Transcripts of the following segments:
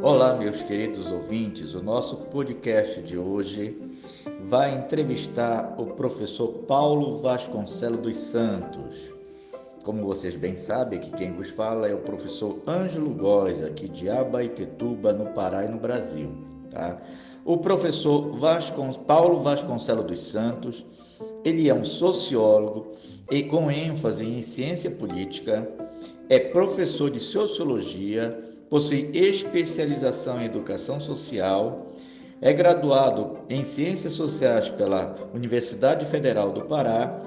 Olá, meus queridos ouvintes. O nosso podcast de hoje vai entrevistar o professor Paulo Vasconcelos dos Santos. Como vocês bem sabem, que quem vos fala é o professor Ângelo Góes, aqui de Abaetetuba, no Pará e no Brasil. Tá? O professor Vascon... Paulo Vasconcelos dos Santos, ele é um sociólogo e com ênfase em ciência política, é professor de sociologia possui especialização em educação social, é graduado em ciências sociais pela Universidade Federal do Pará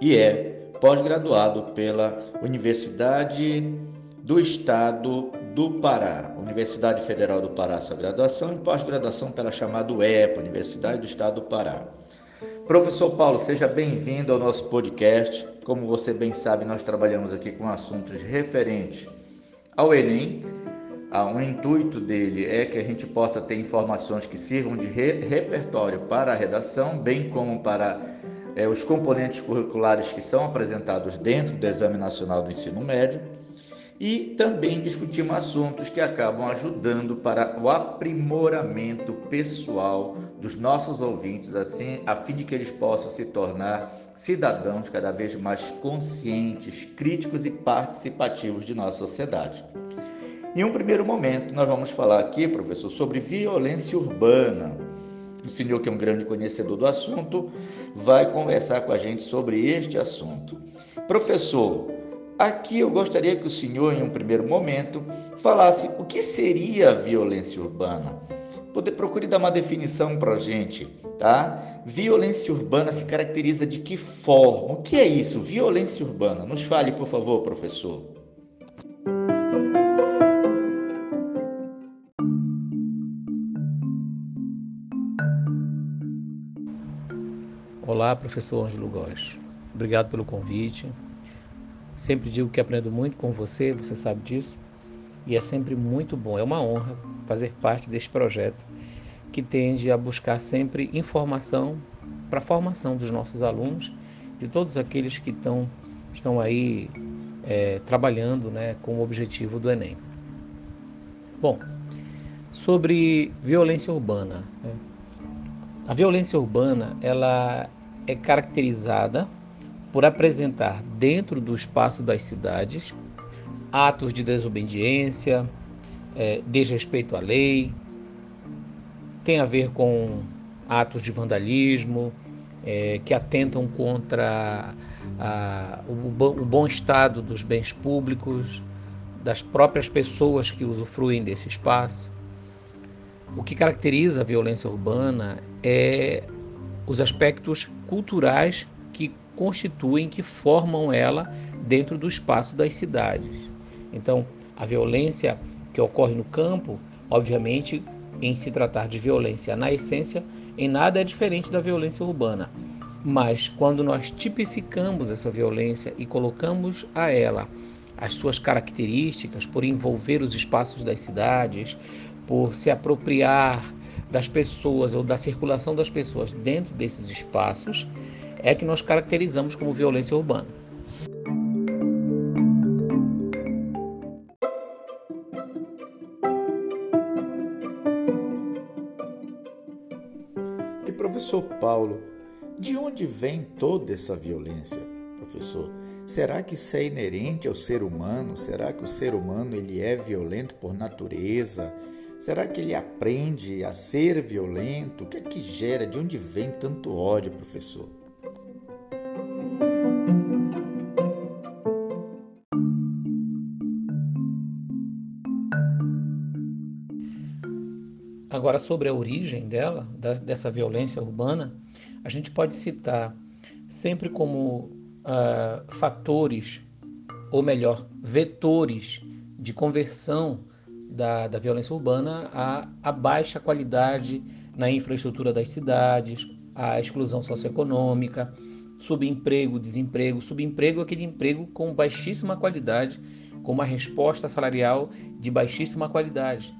e é pós-graduado pela Universidade do Estado do Pará, Universidade Federal do Pará, sua graduação e pós-graduação pela chamada UEPA, Universidade do Estado do Pará. Professor Paulo, seja bem-vindo ao nosso podcast. Como você bem sabe, nós trabalhamos aqui com assuntos referentes ao Enem. Ah, o intuito dele é que a gente possa ter informações que sirvam de re repertório para a redação, bem como para é, os componentes curriculares que são apresentados dentro do Exame Nacional do Ensino Médio e também discutimos assuntos que acabam ajudando para o aprimoramento pessoal dos nossos ouvintes, assim, a fim de que eles possam se tornar cidadãos cada vez mais conscientes, críticos e participativos de nossa sociedade. Em um primeiro momento, nós vamos falar aqui, professor, sobre violência urbana. O senhor, que é um grande conhecedor do assunto, vai conversar com a gente sobre este assunto. Professor, aqui eu gostaria que o senhor, em um primeiro momento, falasse o que seria violência urbana. Poder procure dar uma definição para a gente, tá? Violência urbana se caracteriza de que forma? O que é isso? Violência urbana. Nos fale, por favor, professor. Olá, professor Ângelo Góes. Obrigado pelo convite. Sempre digo que aprendo muito com você, você sabe disso. E é sempre muito bom, é uma honra fazer parte deste projeto que tende a buscar sempre informação para a formação dos nossos alunos, de todos aqueles que estão, estão aí é, trabalhando né, com o objetivo do Enem. Bom, sobre violência urbana. Né? A violência urbana ela é caracterizada por apresentar dentro do espaço das cidades atos de desobediência, é, desrespeito à lei, tem a ver com atos de vandalismo é, que atentam contra a, o, o bom estado dos bens públicos, das próprias pessoas que usufruem desse espaço. O que caracteriza a violência urbana é os aspectos culturais que constituem, que formam ela dentro do espaço das cidades. Então, a violência que ocorre no campo, obviamente, em se tratar de violência na essência, em nada é diferente da violência urbana. Mas quando nós tipificamos essa violência e colocamos a ela as suas características por envolver os espaços das cidades, por se apropriar das pessoas ou da circulação das pessoas dentro desses espaços é que nós caracterizamos como violência urbana. E professor Paulo, de onde vem toda essa violência, professor? Será que isso é inerente ao ser humano? Será que o ser humano ele é violento por natureza? Será que ele aprende a ser violento? O que é que gera? De onde vem tanto ódio, professor? Agora, sobre a origem dela, dessa violência urbana, a gente pode citar sempre como uh, fatores, ou melhor, vetores de conversão da, da violência urbana a, a baixa qualidade na infraestrutura das cidades, a exclusão socioeconômica, subemprego, desemprego. Subemprego é aquele emprego com baixíssima qualidade, com uma resposta salarial de baixíssima qualidade.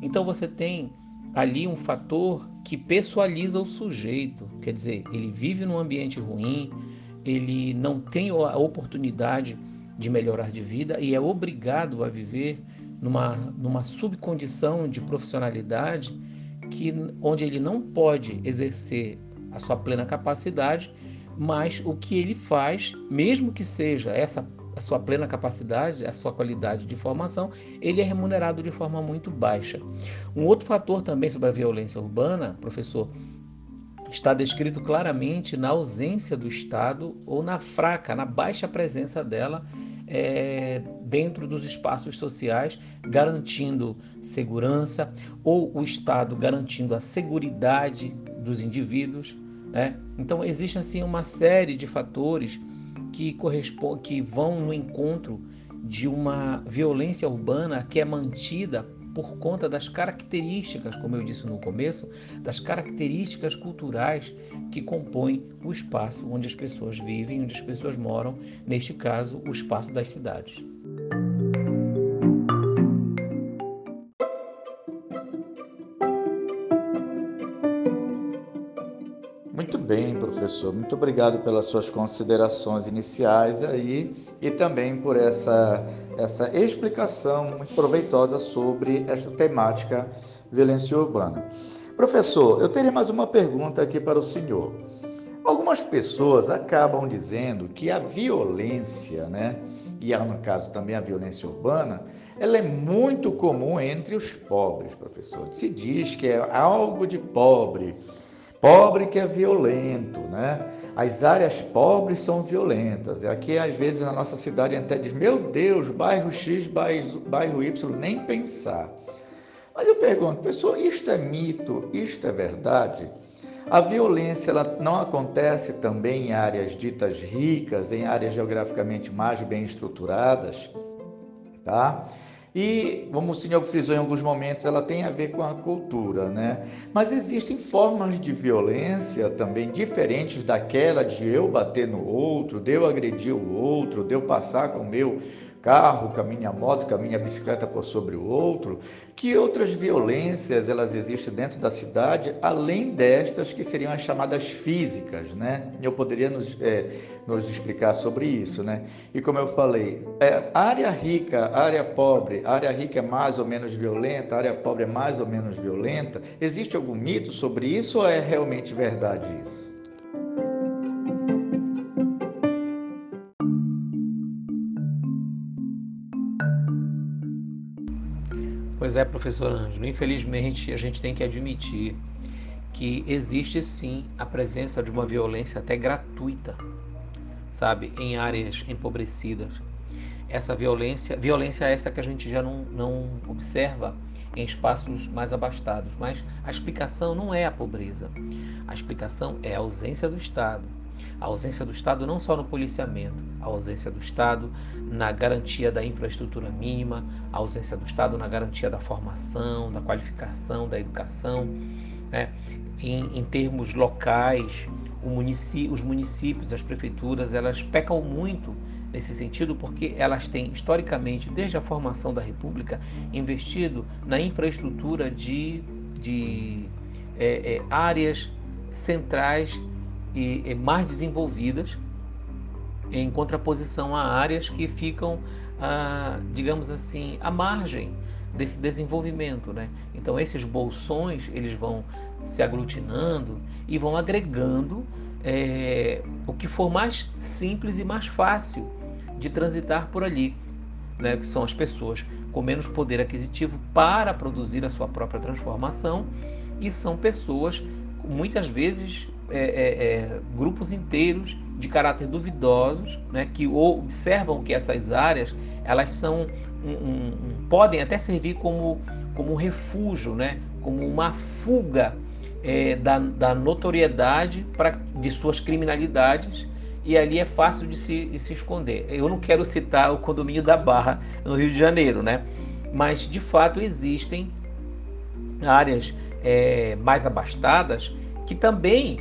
Então você tem ali um fator que pessoaliza o sujeito, quer dizer, ele vive num ambiente ruim, ele não tem a oportunidade de melhorar de vida e é obrigado a viver numa, numa subcondição de profissionalidade que, onde ele não pode exercer a sua plena capacidade, mas o que ele faz, mesmo que seja essa a sua plena capacidade, a sua qualidade de formação, ele é remunerado de forma muito baixa. Um outro fator também sobre a violência urbana, professor, está descrito claramente na ausência do Estado ou na fraca, na baixa presença dela é, dentro dos espaços sociais, garantindo segurança, ou o Estado garantindo a segurança dos indivíduos. Né? Então, existe assim uma série de fatores que, correspondem, que vão no encontro de uma violência urbana que é mantida por conta das características, como eu disse no começo, das características culturais que compõem o espaço onde as pessoas vivem, onde as pessoas moram, neste caso, o espaço das cidades. Professor. Muito obrigado pelas suas considerações iniciais aí e também por essa, essa explicação muito proveitosa sobre esta temática violência urbana. Professor, eu teria mais uma pergunta aqui para o senhor. Algumas pessoas acabam dizendo que a violência, né, e no caso também a violência urbana, ela é muito comum entre os pobres, professor. Se diz que é algo de pobre Pobre que é violento, né? As áreas pobres são violentas. Aqui, às vezes, na nossa cidade, até diz: Meu Deus, bairro X, bairro Y, nem pensar. Mas eu pergunto, pessoal, isto é mito? Isto é verdade? A violência ela não acontece também em áreas ditas ricas, em áreas geograficamente mais bem estruturadas, tá? E, como o senhor frisou em alguns momentos, ela tem a ver com a cultura, né? Mas existem formas de violência também diferentes daquela de eu bater no outro, de eu agredir o outro, de eu passar com o meu carro, com a minha moto, com a minha bicicleta por sobre o outro, que outras violências elas existem dentro da cidade, além destas que seriam as chamadas físicas, né? Eu poderia nos, é, nos explicar sobre isso, né? E como eu falei, é, área rica, área pobre, área rica é mais ou menos violenta, área pobre é mais ou menos violenta. Existe algum mito sobre isso ou é realmente verdade isso? Pois é, professor Ângelo. Infelizmente, a gente tem que admitir que existe sim a presença de uma violência até gratuita, sabe, em áreas empobrecidas. Essa violência, violência essa que a gente já não, não observa em espaços mais abastados, mas a explicação não é a pobreza. A explicação é a ausência do Estado, a ausência do Estado não só no policiamento, a ausência do Estado na garantia da infraestrutura mínima, a ausência do Estado na garantia da formação, da qualificação, da educação. Né? Em, em termos locais, os municípios, as prefeituras, elas pecam muito nesse sentido porque elas têm historicamente, desde a formação da República, investido na infraestrutura de, de é, é, áreas centrais e, mais desenvolvidas, em contraposição a áreas que ficam, ah, digamos assim, à margem desse desenvolvimento, né? Então esses bolsões eles vão se aglutinando e vão agregando é, o que for mais simples e mais fácil de transitar por ali, né? Que são as pessoas com menos poder aquisitivo para produzir a sua própria transformação e são pessoas muitas vezes é, é, é, grupos inteiros de caráter duvidosos, né, que observam que essas áreas elas são um, um, um, podem até servir como, como refúgio, né, como uma fuga é, da, da, notoriedade pra, de suas criminalidades e ali é fácil de se, de se esconder. Eu não quero citar o condomínio da Barra no Rio de Janeiro, né? mas de fato existem áreas é, mais abastadas que também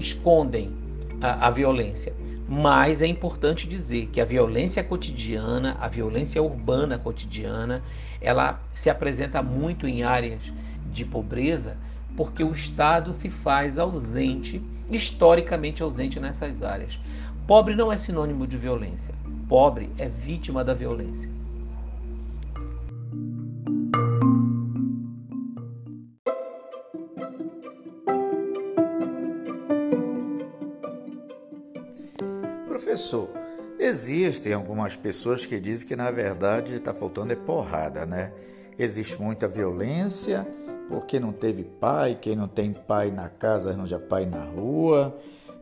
escondem a, a violência. Mas é importante dizer que a violência cotidiana, a violência urbana cotidiana, ela se apresenta muito em áreas de pobreza, porque o Estado se faz ausente, historicamente ausente nessas áreas. Pobre não é sinônimo de violência. Pobre é vítima da violência. Professor, existem algumas pessoas que dizem que na verdade está faltando é porrada, né? Existe muita violência porque não teve pai, quem não tem pai na casa arranja pai na rua,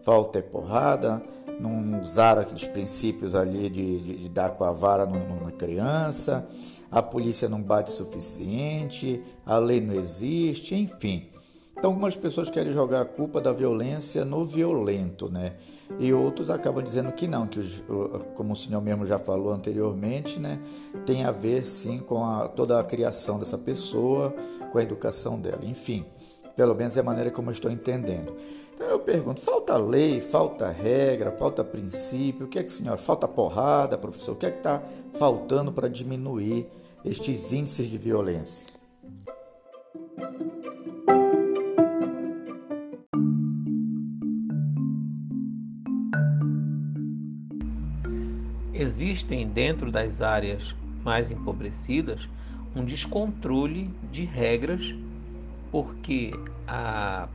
falta é porrada, não usaram aqueles princípios ali de, de, de dar com a vara numa criança, a polícia não bate o suficiente, a lei não existe, enfim. Então, algumas pessoas querem jogar a culpa da violência no violento, né? E outros acabam dizendo que não, que os, como o senhor mesmo já falou anteriormente, né? Tem a ver sim com a, toda a criação dessa pessoa, com a educação dela, enfim. Pelo menos é a maneira como eu estou entendendo. Então eu pergunto: falta lei, falta regra, falta princípio? O que é que, senhor? Falta porrada, professor? O que é que está faltando para diminuir estes índices de violência? Existem dentro das áreas mais empobrecidas um descontrole de regras, porque a,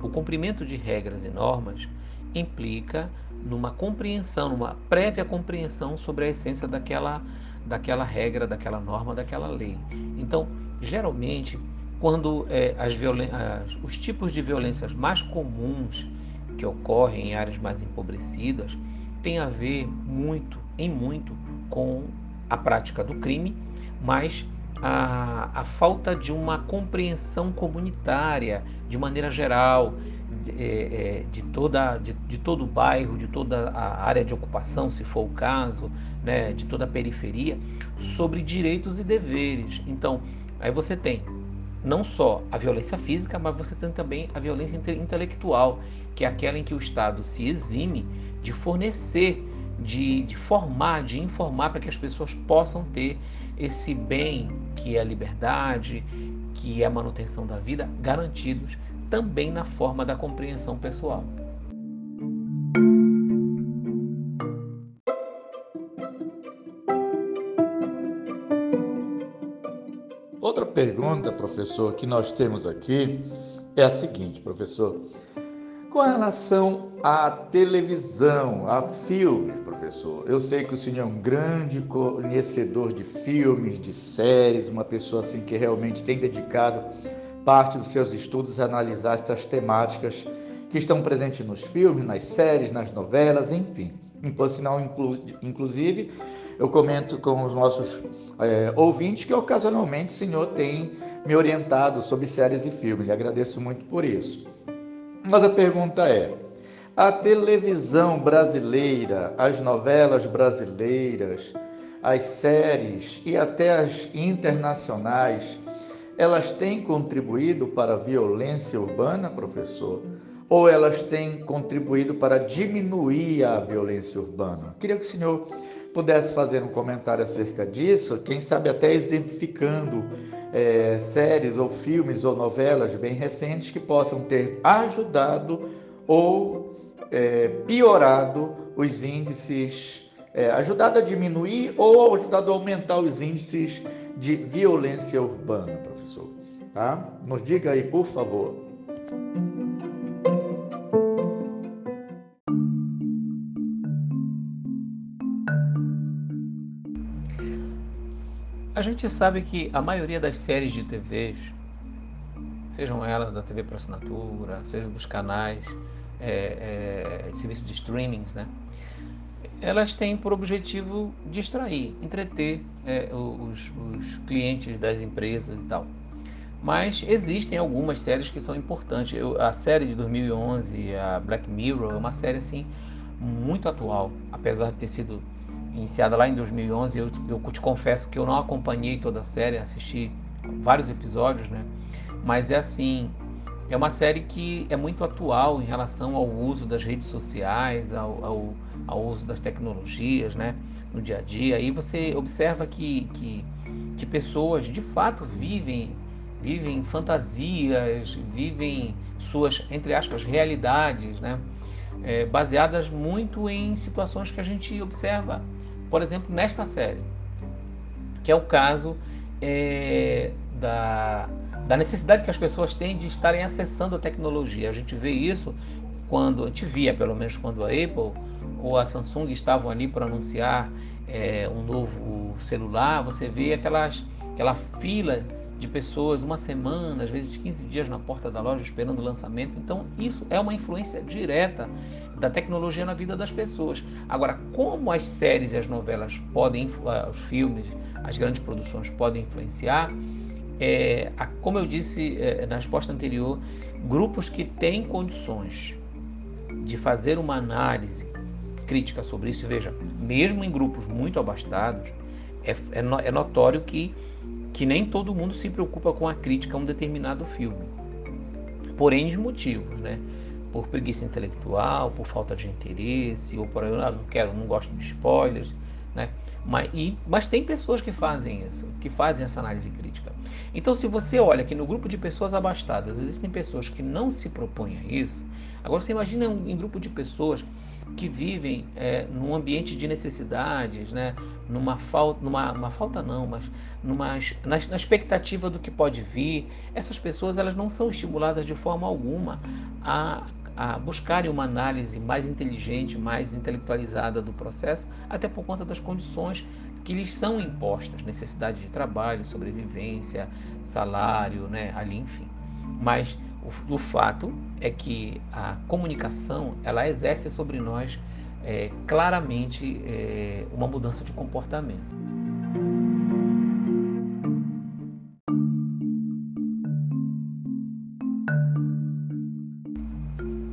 o cumprimento de regras e normas implica numa compreensão, numa prévia compreensão sobre a essência daquela, daquela regra, daquela norma, daquela lei. Então, geralmente, quando é, as as, os tipos de violências mais comuns que ocorrem em áreas mais empobrecidas têm a ver muito em muito com a prática do crime, mas a, a falta de uma compreensão comunitária, de maneira geral, de, é, é, de, toda, de, de, todo o bairro, de toda a área de ocupação, se for o caso, né, de toda a periferia, sobre direitos e deveres. Então, aí você tem não só a violência física, mas você tem também a violência intelectual, que é aquela em que o Estado se exime de fornecer de, de formar, de informar para que as pessoas possam ter esse bem que é a liberdade, que é a manutenção da vida, garantidos também na forma da compreensão pessoal. Outra pergunta, professor, que nós temos aqui é a seguinte, professor. Com relação à televisão, a filmes, professor, eu sei que o senhor é um grande conhecedor de filmes, de séries, uma pessoa assim que realmente tem dedicado parte dos seus estudos a analisar estas temáticas que estão presentes nos filmes, nas séries, nas novelas, enfim. Por sinal, inclu inclusive, eu comento com os nossos é, ouvintes que ocasionalmente o senhor tem me orientado sobre séries e filmes. Lhe agradeço muito por isso. Mas a pergunta é: a televisão brasileira, as novelas brasileiras, as séries e até as internacionais, elas têm contribuído para a violência urbana, professor? Ou elas têm contribuído para diminuir a violência urbana? Queria que o senhor pudesse fazer um comentário acerca disso, quem sabe até exemplificando é, séries ou filmes ou novelas bem recentes que possam ter ajudado ou é, piorado os índices, é, ajudado a diminuir ou ajudado a aumentar os índices de violência urbana, professor. Tá? Nos diga aí, por favor. A gente sabe que a maioria das séries de TVs, sejam elas da TV por assinatura, sejam dos canais é, é, de serviço de streamings, né? elas têm por objetivo distrair, entreter é, os, os, clientes das empresas e tal. Mas existem algumas séries que são importantes. Eu, a série de 2011, a Black Mirror, é uma série assim muito atual, apesar de ter sido iniciada lá em 2011. Eu, eu te confesso que eu não acompanhei toda a série, assisti vários episódios, né? Mas é assim, é uma série que é muito atual em relação ao uso das redes sociais, ao, ao, ao uso das tecnologias, né? No dia a dia. Aí você observa que, que, que pessoas de fato vivem vivem fantasias, vivem suas, entre aspas, realidades, né? é, baseadas muito em situações que a gente observa, por exemplo, nesta série, que é o caso é, da, da necessidade que as pessoas têm de estarem acessando a tecnologia. A gente vê isso quando, a gente via pelo menos quando a Apple ou a Samsung estavam ali para anunciar é, um novo celular, você vê aquelas, aquela fila de pessoas uma semana, às vezes 15 dias na porta da loja esperando o lançamento. Então, isso é uma influência direta da tecnologia na vida das pessoas. Agora, como as séries e as novelas podem, os filmes, as grandes produções podem influenciar, é, como eu disse é, na resposta anterior, grupos que têm condições de fazer uma análise crítica sobre isso, veja, mesmo em grupos muito abastados, é, é, é notório que que nem todo mundo se preocupa com a crítica a um determinado filme. Por N motivos, né? Por preguiça intelectual, por falta de interesse, ou por ah, não quero, não gosto de spoilers, né? Mas, e, mas tem pessoas que fazem isso, que fazem essa análise crítica. Então, se você olha que no grupo de pessoas abastadas existem pessoas que não se propõem a isso, agora você imagina um, um grupo de pessoas que vivem é, num ambiente de necessidades, né? Numa falta, numa uma falta não, mas numa, na, na, expectativa do que pode vir, essas pessoas elas não são estimuladas de forma alguma a, a buscarem uma análise mais inteligente, mais intelectualizada do processo, até por conta das condições que lhes são impostas, necessidade de trabalho, sobrevivência, salário, né, ali, enfim. Mas o, o fato é que a comunicação ela exerce sobre nós é, claramente é, uma mudança de comportamento.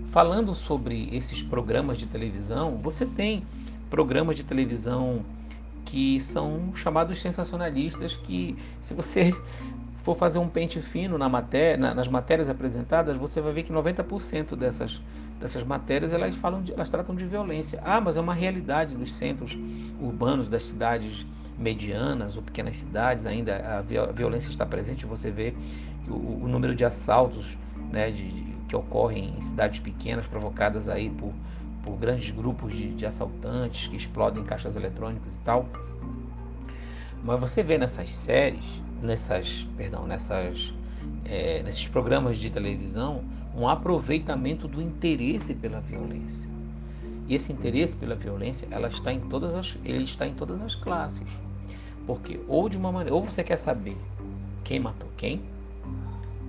Falando sobre esses programas de televisão, você tem programas de televisão que são chamados sensacionalistas, que se você for fazer um pente fino na nas matérias apresentadas, você vai ver que 90% dessas, dessas matérias elas falam de, elas tratam de violência. Ah, mas é uma realidade dos centros urbanos, das cidades medianas ou pequenas cidades, ainda a violência está presente. Você vê o, o número de assaltos né, de, de, que ocorrem em cidades pequenas, provocadas aí por, por grandes grupos de, de assaltantes que explodem caixas eletrônicas e tal. Mas você vê nessas séries nessas, perdão, nessas, é, nesses programas de televisão um aproveitamento do interesse pela violência. E esse interesse pela violência, ela está em todas as, ele está em todas as classes. Porque ou de uma maneira, ou você quer saber quem matou quem,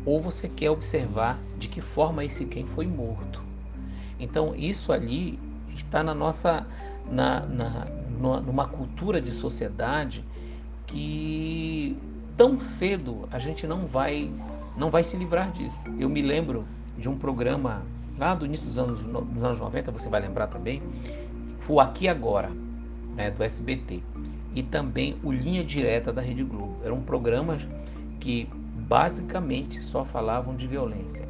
ou você quer observar de que forma esse quem foi morto. Então isso ali está na nossa na, na numa cultura de sociedade que tão cedo a gente não vai não vai se livrar disso. Eu me lembro de um programa lá do início dos anos, dos anos 90, você vai lembrar também, o Aqui Agora, né, do SBT, e também o Linha Direta da Rede Globo. Eram programas que basicamente só falavam de violência.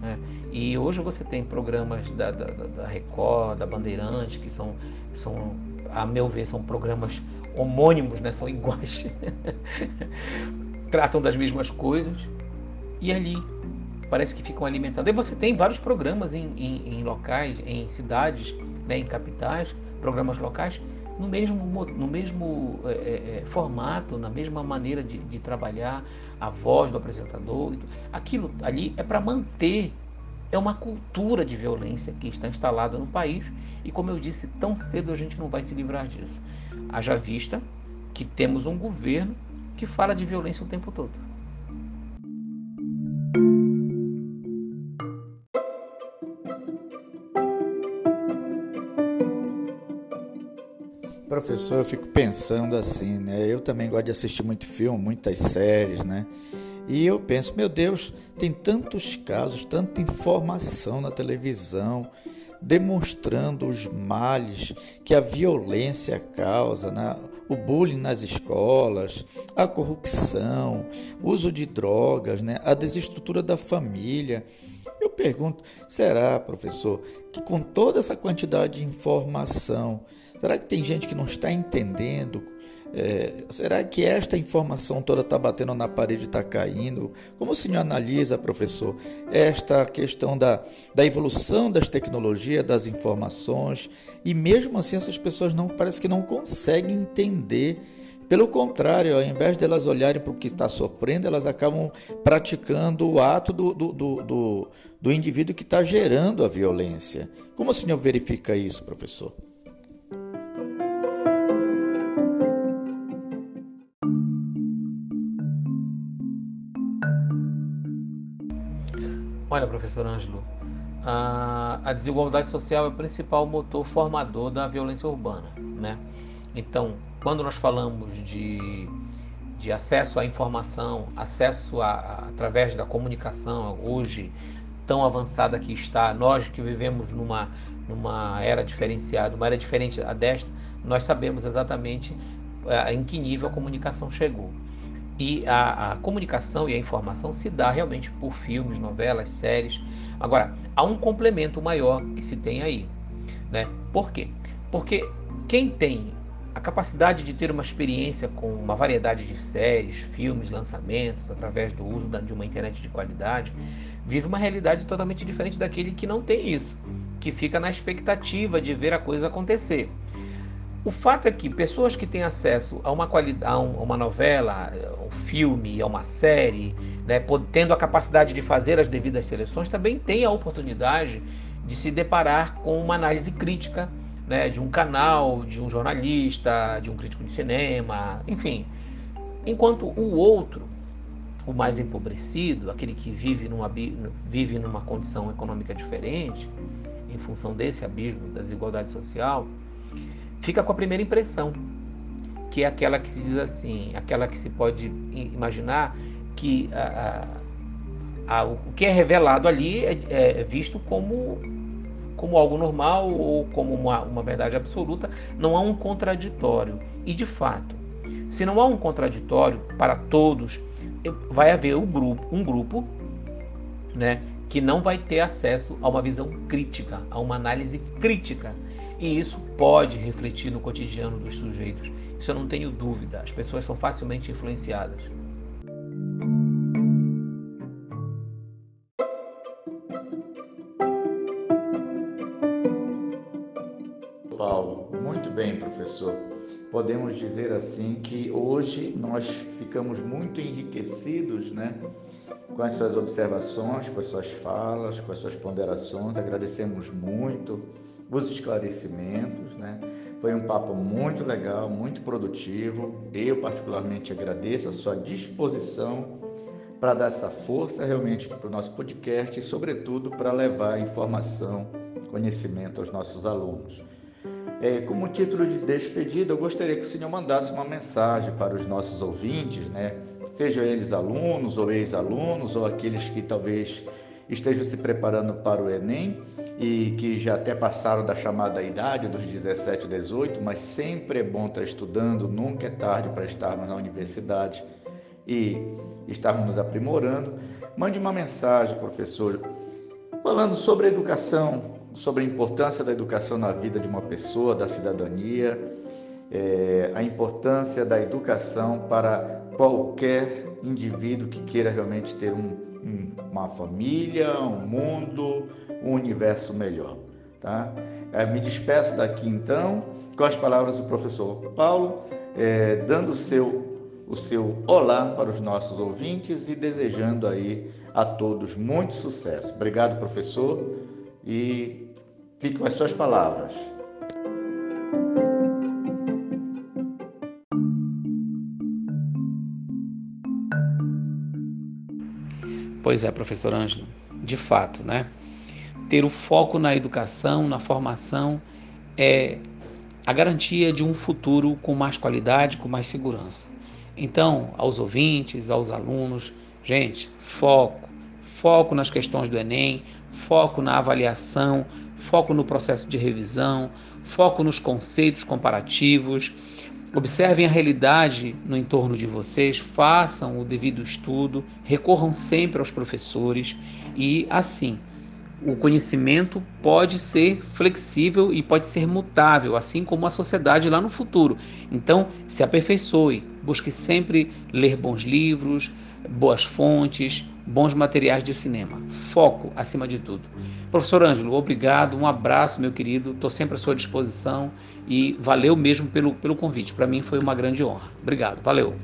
Né? E hoje você tem programas da, da, da Record, da Bandeirante, que são, são, a meu ver, são programas homônimos, né? são iguais, tratam das mesmas coisas e ali parece que ficam alimentados. E você tem vários programas em, em, em locais, em cidades, né? em capitais, programas locais no mesmo, no mesmo é, é, é, formato, na mesma maneira de, de, trabalhar, a voz do apresentador. Aquilo ali é para manter, é uma cultura de violência que está instalada no país e, como eu disse, tão cedo a gente não vai se livrar disso. Haja vista que temos um governo que fala de violência o tempo todo. Professor, eu fico pensando assim, né? Eu também gosto de assistir muito filme, muitas séries, né? E eu penso, meu Deus, tem tantos casos, tanta informação na televisão, demonstrando os males que a violência causa, né? o bullying nas escolas, a corrupção, uso de drogas, né? a desestrutura da família. Pergunto, será, professor, que com toda essa quantidade de informação, será que tem gente que não está entendendo É, será que esta informação toda está batendo na parede e está caindo? Como o senhor analisa, professor, esta questão da, da evolução das tecnologias, das informações, e mesmo assim essas pessoas não parece que não conseguem entender. Pelo contrário, ao invés de elas olharem para o que está sofrendo, elas acabam praticando o ato do, do, do, do, do indivíduo que está gerando a violência. Como o senhor verifica isso, professor? Olha, professor Ângelo, a, desigualdade social é o principal motor formador da violência urbana, né? Então, quando nós falamos de, de acesso à informação, acesso a, a, através da comunicação, hoje tão avançada que está, nós que vivemos numa, numa era diferenciada, uma era diferente da desta, nós sabemos exatamente eh, em que nível a comunicação chegou. E a, a, comunicação e a informação se dá realmente por filmes, novelas, séries. Agora, há um complemento maior que se tem aí. Né? Por quê? Porque quem tem a capacidade de ter uma experiência com uma variedade de séries, filmes, lançamentos, através do uso de uma internet de qualidade, vive uma realidade totalmente diferente daquele que não tem isso, que fica na expectativa de ver a coisa acontecer. O fato é que pessoas que têm acesso a uma a uma novela, a um filme, a uma série, né, tendo a capacidade de fazer as devidas seleções, também têm a oportunidade de se deparar com uma análise crítica né, de um canal, de um jornalista, de um crítico de cinema, enfim. Enquanto o outro, o mais empobrecido, aquele que vive numa, vive numa condição econômica diferente, em função desse abismo da desigualdade social, fica com a primeira impressão, que é aquela que se diz assim, aquela que se pode imaginar que a, a, a, o que é revelado ali é, é, visto como, como algo normal ou como uma, uma verdade absoluta, não há um contraditório. E de fato, se não há um contraditório para todos, vai haver um grupo, um grupo né, que não vai ter acesso a uma visão crítica, a uma análise crítica e isso pode refletir no cotidiano dos sujeitos. Isso eu não tenho dúvida. As pessoas são facilmente influenciadas. Podemos dizer assim que hoje nós ficamos muito enriquecidos, né, com as suas observações, com as suas falas, com as suas ponderações. Agradecemos muito os esclarecimentos, né? Foi um papo muito legal, muito produtivo. Eu particularmente agradeço a sua disposição para dar essa força realmente para o nosso podcast e, sobretudo, para levar informação, conhecimento aos nossos alunos. É, como título de despedida, eu gostaria que o senhor mandasse uma mensagem para os nossos ouvintes, né? Sejam eles alunos ou ex-alunos ou aqueles que talvez estejam se preparando para o Enem e que já até passaram da chamada idade dos 17, 18, mas sempre é bom estar estudando, nunca é tarde para estarmos na universidade e estarmos nos aprimorando. Mande uma mensagem, professor, falando sobre educação, sobre a importância da educação na vida de uma pessoa, da cidadania, é, a importância da educação para qualquer indivíduo que queira realmente ter um uma família, um mundo, um universo melhor. Tá? É, me despeço daqui então com as palavras do professor Paulo, é, dando o seu, o seu olá para os nossos ouvintes e desejando aí a todos muito sucesso. Obrigado, professor, e fique com as suas palavras. Pois é, professor Ângelo, de fato, né? Ter o foco na educação, na formação, é a garantia de um futuro com mais qualidade, com mais segurança. Então, aos ouvintes, aos alunos, gente, foco, foco nas questões do Enem, foco na avaliação, foco no processo de revisão, foco nos conceitos comparativos Observem a realidade no entorno de vocês, façam o devido estudo, recorram sempre aos professores e, assim, o conhecimento pode ser flexível e pode ser mutável, assim como a sociedade lá no futuro. Então, se aperfeiçoe, busque sempre ler bons livros, boas fontes, bons materiais de cinema. Foco acima de tudo. Professor Ângelo, obrigado, um abraço, meu querido. Estou sempre à sua disposição e valeu mesmo pelo, pelo convite. Para mim foi uma grande honra. Obrigado, valeu.